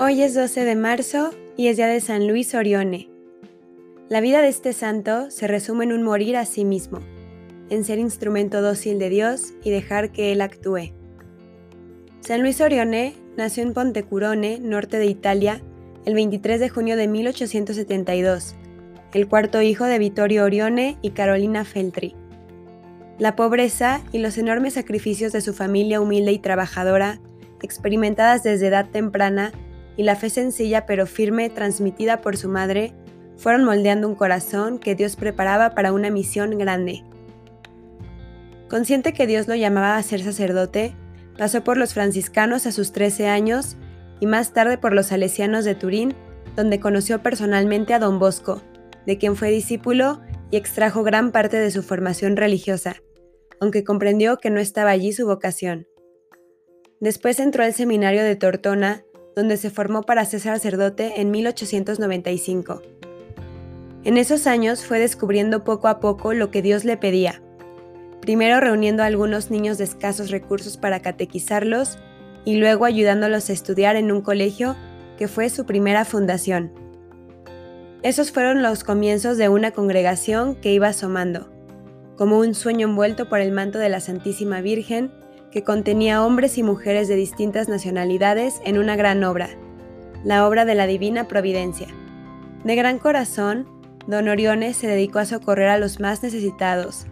Hoy es 12 de marzo y es día de San Luis Orione. La vida de este santo se resume en un morir a sí mismo, en ser instrumento dócil de Dios y dejar que Él actúe. San Luis Orione nació en Pontecurone, norte de Italia, el 23 de junio de 1872, el cuarto hijo de Vittorio Orione y Carolina Feltri. La pobreza y los enormes sacrificios de su familia humilde y trabajadora, experimentadas desde edad temprana, y la fe sencilla pero firme transmitida por su madre fueron moldeando un corazón que Dios preparaba para una misión grande. Consciente que Dios lo llamaba a ser sacerdote, pasó por los franciscanos a sus 13 años y más tarde por los salesianos de Turín, donde conoció personalmente a don Bosco, de quien fue discípulo y extrajo gran parte de su formación religiosa, aunque comprendió que no estaba allí su vocación. Después entró al seminario de Tortona, donde se formó para ser sacerdote en 1895. En esos años fue descubriendo poco a poco lo que Dios le pedía, primero reuniendo a algunos niños de escasos recursos para catequizarlos y luego ayudándolos a estudiar en un colegio que fue su primera fundación. Esos fueron los comienzos de una congregación que iba asomando, como un sueño envuelto por el manto de la Santísima Virgen que contenía hombres y mujeres de distintas nacionalidades en una gran obra, la obra de la Divina Providencia. De gran corazón, don Orione se dedicó a socorrer a los más necesitados,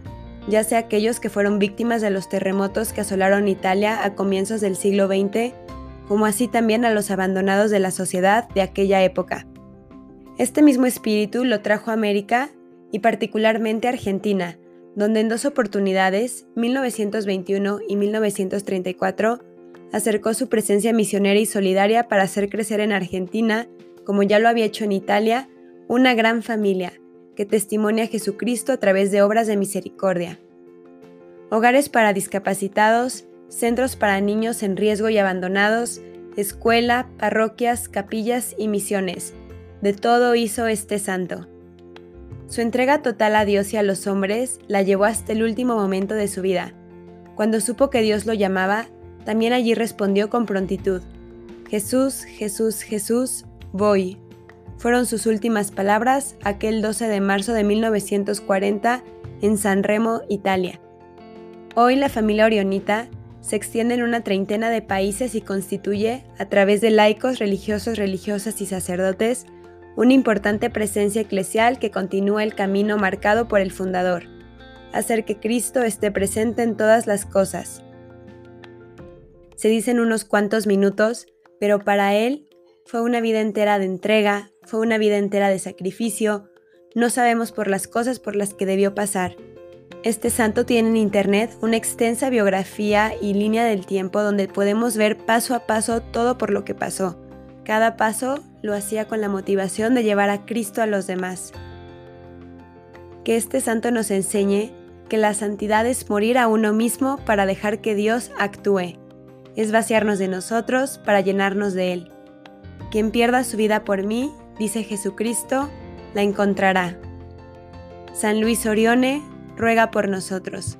ya sea aquellos que fueron víctimas de los terremotos que asolaron Italia a comienzos del siglo XX, como así también a los abandonados de la sociedad de aquella época. Este mismo espíritu lo trajo a América y particularmente a Argentina, donde en dos oportunidades, 1921 y 1934, acercó su presencia misionera y solidaria para hacer crecer en Argentina, como ya lo había hecho en Italia, una gran familia que testimonia a Jesucristo a través de obras de misericordia. Hogares para discapacitados, centros para niños en riesgo y abandonados, escuela, parroquias, capillas y misiones. De todo hizo este santo. Su entrega total a Dios y a los hombres la llevó hasta el último momento de su vida. Cuando supo que Dios lo llamaba, también allí respondió con prontitud, Jesús, Jesús, Jesús, voy. Fueron sus últimas palabras aquel 12 de marzo de 1940 en San Remo, Italia. Hoy la familia Orionita se extiende en una treintena de países y constituye, a través de laicos, religiosos, religiosas y sacerdotes, una importante presencia eclesial que continúa el camino marcado por el fundador, hacer que Cristo esté presente en todas las cosas. Se dicen unos cuantos minutos, pero para él fue una vida entera de entrega, fue una vida entera de sacrificio, no sabemos por las cosas por las que debió pasar. Este santo tiene en internet una extensa biografía y línea del tiempo donde podemos ver paso a paso todo por lo que pasó cada paso lo hacía con la motivación de llevar a Cristo a los demás. Que este santo nos enseñe que la santidad es morir a uno mismo para dejar que Dios actúe, es vaciarnos de nosotros para llenarnos de Él. Quien pierda su vida por mí, dice Jesucristo, la encontrará. San Luis Orione ruega por nosotros.